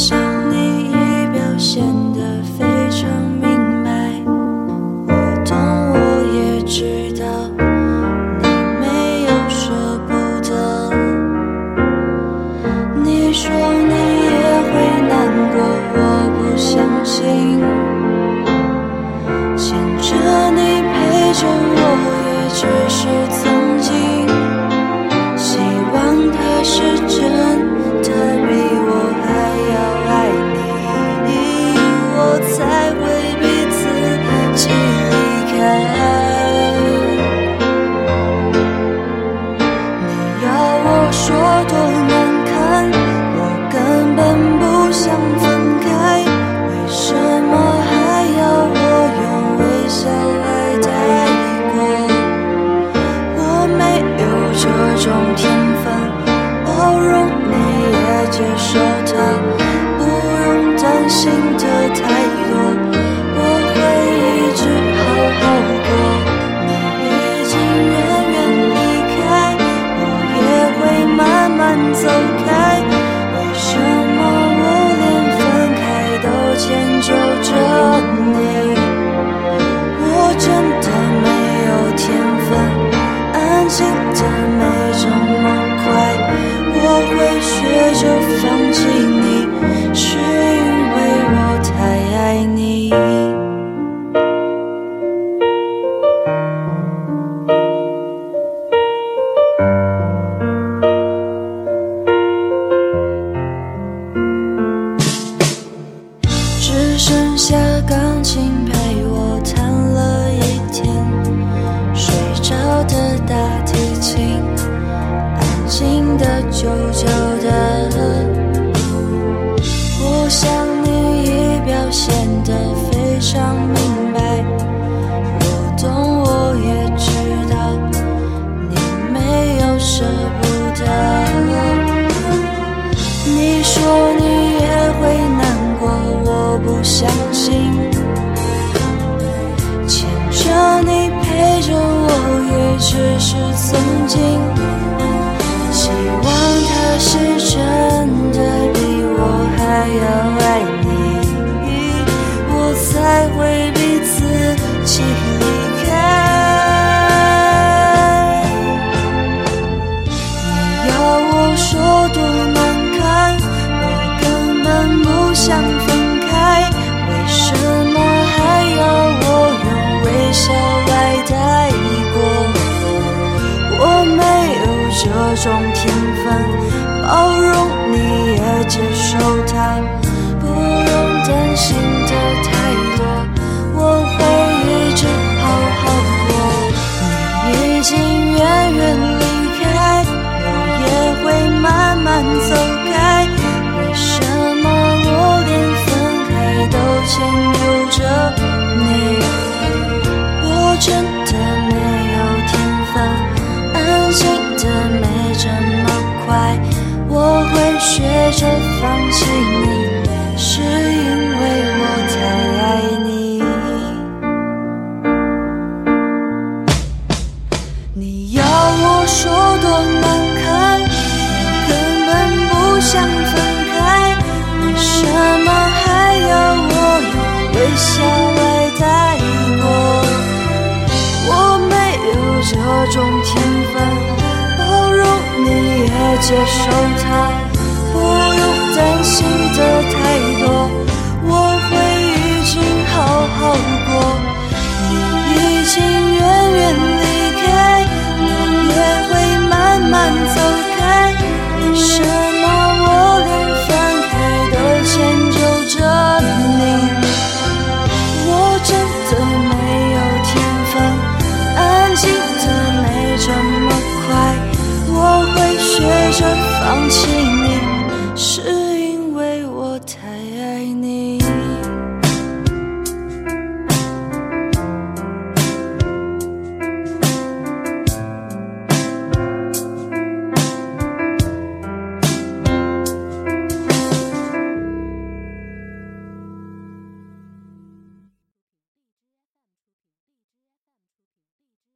想你已表现得非常明白，我懂，我也知道你没有舍不得。你说你也会难过，我不相信。牵着你陪着我，也只是曾经。种天分包容你也接受他不用担心的太下钢琴陪我弹了一天，睡着的大提琴，安静的，久久的。我想你已表现的非常明。种天分，包容你也接受他，不用担心的太多，我会一直好好过。你已经远远离开，我也会慢慢走。说多难堪我根本不想分开为什么还要我用微笑来带过我没有这种天分？包容你也接受他不用担心的太